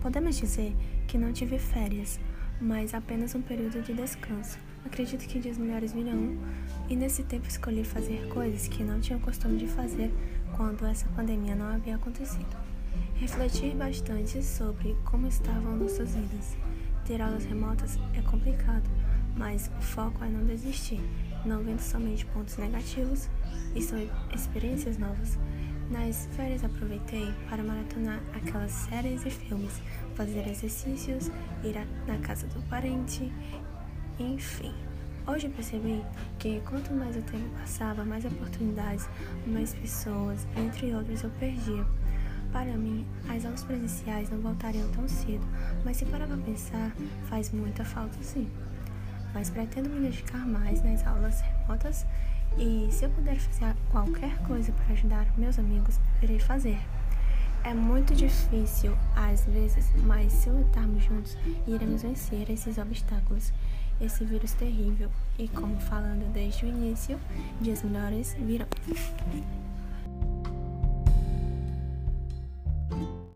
Podemos dizer que não tive férias, mas apenas um período de descanso. Acredito que dias melhores virão e nesse tempo escolhi fazer coisas que não tinha o costume de fazer quando essa pandemia não havia acontecido. Refletir bastante sobre como estavam nossas vidas. Ter aulas remotas é complicado, mas o foco é não desistir, não vendo somente pontos negativos e só experiências novas. Nas férias aproveitei para maratonar aquelas séries e filmes, fazer exercícios, ir na casa do parente, enfim. Hoje percebi que quanto mais o tempo passava, mais oportunidades, mais pessoas, entre outros, eu perdia. Para mim, as aulas presenciais não voltariam tão cedo, mas se parar para pensar, faz muita falta sim. Mas pretendo me dedicar mais nas aulas remotas e se eu puder fazer qualquer coisa para ajudar meus amigos, irei fazer. É muito difícil às vezes, mas se lutarmos juntos, iremos vencer esses obstáculos, esse vírus terrível. E como falando desde o início, dias melhores virão.